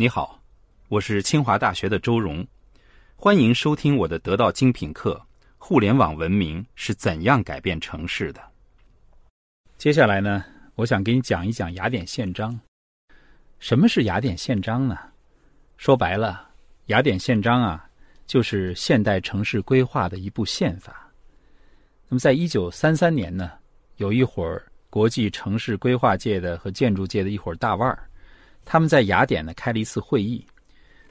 你好，我是清华大学的周荣，欢迎收听我的得到精品课《互联网文明是怎样改变城市的》。接下来呢，我想给你讲一讲雅典宪章。什么是雅典宪章呢？说白了，雅典宪章啊，就是现代城市规划的一部宪法。那么，在一九三三年呢，有一伙儿国际城市规划界的和建筑界的一伙大腕儿。他们在雅典呢开了一次会议，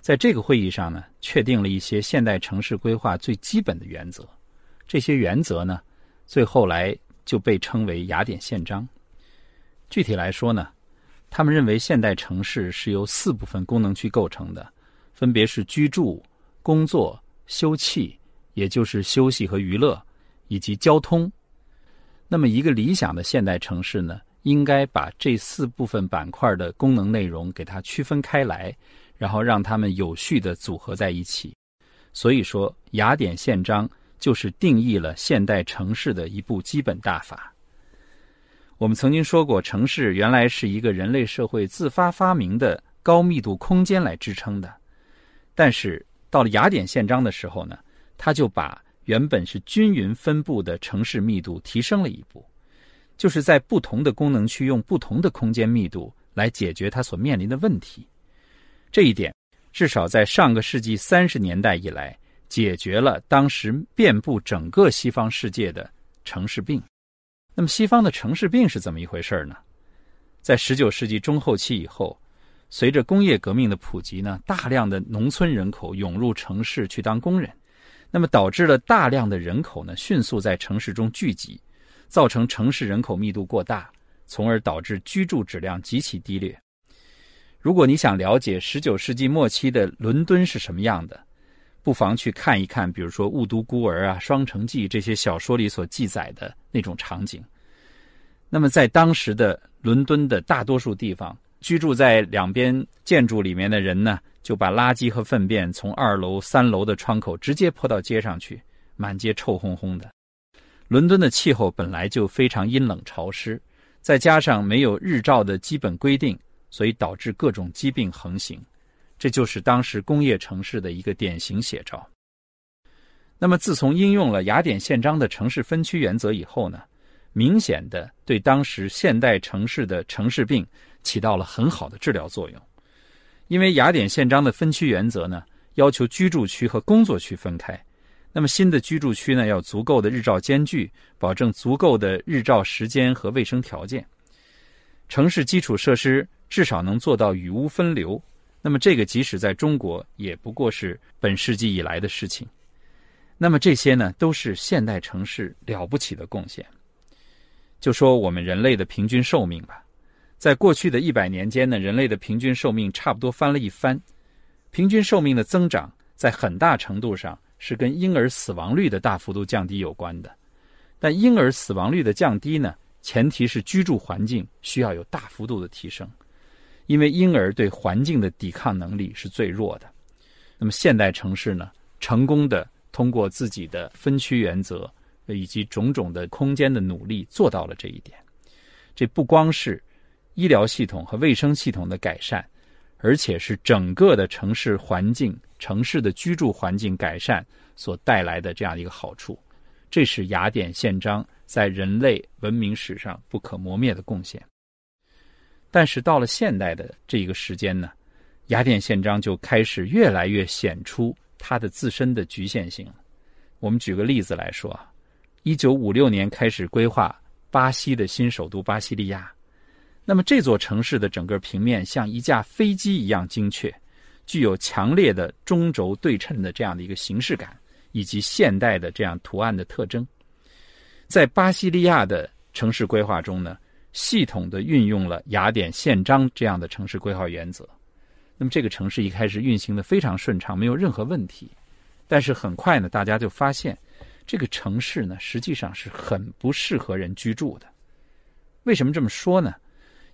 在这个会议上呢，确定了一些现代城市规划最基本的原则。这些原则呢，最后来就被称为雅典宪章。具体来说呢，他们认为现代城市是由四部分功能区构成的，分别是居住、工作、休憩，也就是休息和娱乐，以及交通。那么，一个理想的现代城市呢？应该把这四部分板块的功能内容给它区分开来，然后让它们有序的组合在一起。所以说，雅典宪章就是定义了现代城市的一部基本大法。我们曾经说过，城市原来是一个人类社会自发发明的高密度空间来支撑的，但是到了雅典宪章的时候呢，它就把原本是均匀分布的城市密度提升了一步。就是在不同的功能区用不同的空间密度来解决它所面临的问题，这一点至少在上个世纪三十年代以来，解决了当时遍布整个西方世界的城市病。那么，西方的城市病是怎么一回事呢？在十九世纪中后期以后，随着工业革命的普及呢，大量的农村人口涌入城市去当工人，那么导致了大量的人口呢迅速在城市中聚集。造成城市人口密度过大，从而导致居住质量极其低劣。如果你想了解十九世纪末期的伦敦是什么样的，不妨去看一看，比如说《雾都孤儿》啊，《双城记》这些小说里所记载的那种场景。那么，在当时的伦敦的大多数地方，居住在两边建筑里面的人呢，就把垃圾和粪便从二楼、三楼的窗口直接泼到街上去，满街臭烘烘的。伦敦的气候本来就非常阴冷潮湿，再加上没有日照的基本规定，所以导致各种疾病横行。这就是当时工业城市的一个典型写照。那么，自从应用了雅典宪章的城市分区原则以后呢，明显的对当时现代城市的城市病起到了很好的治疗作用。因为雅典宪章的分区原则呢，要求居住区和工作区分开。那么新的居住区呢，要足够的日照间距，保证足够的日照时间和卫生条件。城市基础设施至少能做到雨污分流。那么这个即使在中国，也不过是本世纪以来的事情。那么这些呢，都是现代城市了不起的贡献。就说我们人类的平均寿命吧，在过去的一百年间呢，人类的平均寿命差不多翻了一番。平均寿命的增长，在很大程度上。是跟婴儿死亡率的大幅度降低有关的，但婴儿死亡率的降低呢，前提是居住环境需要有大幅度的提升，因为婴儿对环境的抵抗能力是最弱的。那么现代城市呢，成功的通过自己的分区原则以及种种的空间的努力做到了这一点。这不光是医疗系统和卫生系统的改善。而且是整个的城市环境、城市的居住环境改善所带来的这样一个好处，这是雅典宪章在人类文明史上不可磨灭的贡献。但是到了现代的这一个时间呢，雅典宪章就开始越来越显出它的自身的局限性。我们举个例子来说，一九五六年开始规划巴西的新首都巴西利亚。那么这座城市的整个平面像一架飞机一样精确，具有强烈的中轴对称的这样的一个形式感，以及现代的这样图案的特征。在巴西利亚的城市规划中呢，系统的运用了雅典宪章这样的城市规划原则。那么这个城市一开始运行的非常顺畅，没有任何问题。但是很快呢，大家就发现，这个城市呢实际上是很不适合人居住的。为什么这么说呢？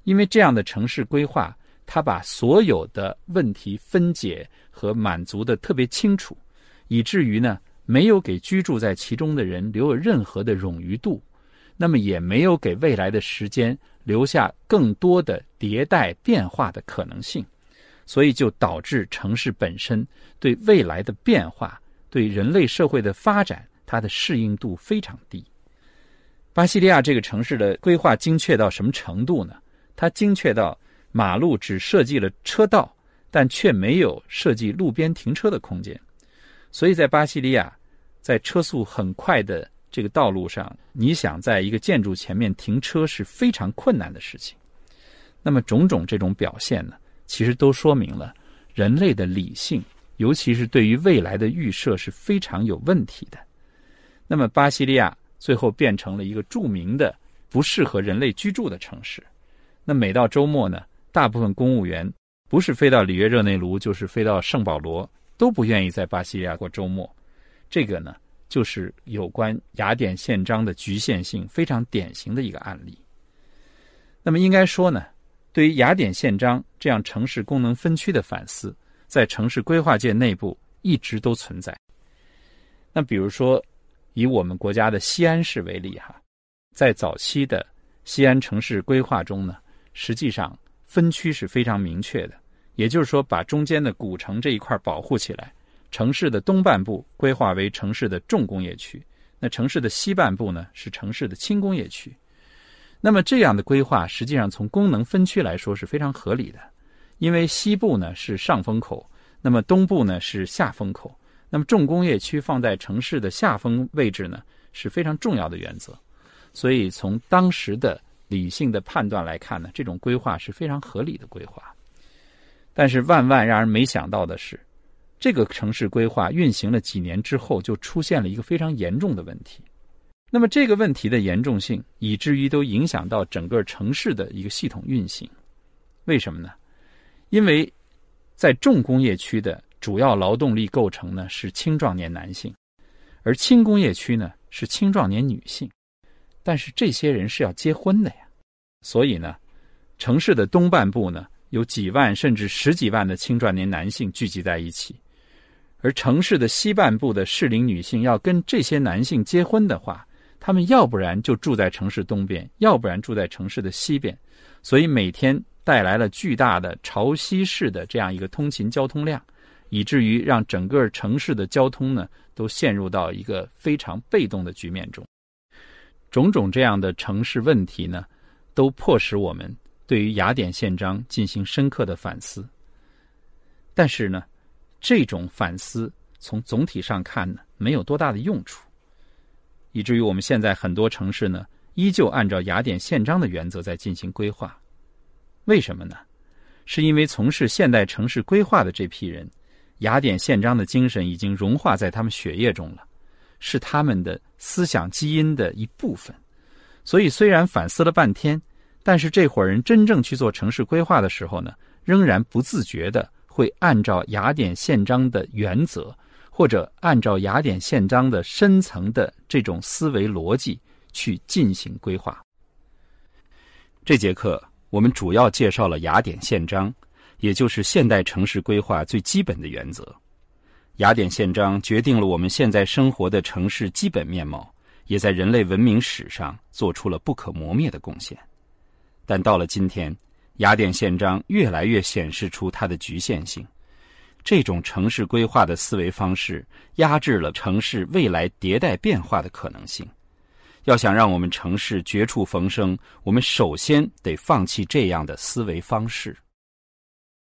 因为这样的城市规划，他把所有的问题分解和满足的特别清楚，以至于呢，没有给居住在其中的人留有任何的冗余度，那么也没有给未来的时间留下更多的迭代变化的可能性，所以就导致城市本身对未来的变化、对人类社会的发展，它的适应度非常低。巴西利亚这个城市的规划精确到什么程度呢？它精确到马路只设计了车道，但却没有设计路边停车的空间。所以在巴西利亚，在车速很快的这个道路上，你想在一个建筑前面停车是非常困难的事情。那么种种这种表现呢，其实都说明了人类的理性，尤其是对于未来的预设是非常有问题的。那么巴西利亚。最后变成了一个著名的不适合人类居住的城市。那每到周末呢，大部分公务员不是飞到里约热内卢，就是飞到圣保罗，都不愿意在巴西利亚过周末。这个呢，就是有关雅典宪章的局限性非常典型的一个案例。那么应该说呢，对于雅典宪章这样城市功能分区的反思，在城市规划界内部一直都存在。那比如说。以我们国家的西安市为例，哈，在早期的西安城市规划中呢，实际上分区是非常明确的。也就是说，把中间的古城这一块保护起来，城市的东半部规划为城市的重工业区，那城市的西半部呢是城市的轻工业区。那么这样的规划，实际上从功能分区来说是非常合理的，因为西部呢是上风口，那么东部呢是下风口。那么重工业区放在城市的下风位置呢，是非常重要的原则。所以从当时的理性的判断来看呢，这种规划是非常合理的规划。但是万万让人没想到的是，这个城市规划运行了几年之后，就出现了一个非常严重的问题。那么这个问题的严重性，以至于都影响到整个城市的一个系统运行。为什么呢？因为在重工业区的。主要劳动力构成呢是青壮年男性，而轻工业区呢是青壮年女性，但是这些人是要结婚的呀，所以呢，城市的东半部呢有几万甚至十几万的青壮年男性聚集在一起，而城市的西半部的适龄女性要跟这些男性结婚的话，他们要不然就住在城市东边，要不然住在城市的西边，所以每天带来了巨大的潮汐式的这样一个通勤交通量。以至于让整个城市的交通呢，都陷入到一个非常被动的局面中。种种这样的城市问题呢，都迫使我们对于雅典宪章进行深刻的反思。但是呢，这种反思从总体上看呢，没有多大的用处，以至于我们现在很多城市呢，依旧按照雅典宪章的原则在进行规划。为什么呢？是因为从事现代城市规划的这批人。雅典宪章的精神已经融化在他们血液中了，是他们的思想基因的一部分。所以，虽然反思了半天，但是这伙人真正去做城市规划的时候呢，仍然不自觉的会按照雅典宪章的原则，或者按照雅典宪章的深层的这种思维逻辑去进行规划。这节课我们主要介绍了雅典宪章。也就是现代城市规划最基本的原则，《雅典宪章》决定了我们现在生活的城市基本面貌，也在人类文明史上做出了不可磨灭的贡献。但到了今天，《雅典宪章》越来越显示出它的局限性。这种城市规划的思维方式压制了城市未来迭代变化的可能性。要想让我们城市绝处逢生，我们首先得放弃这样的思维方式。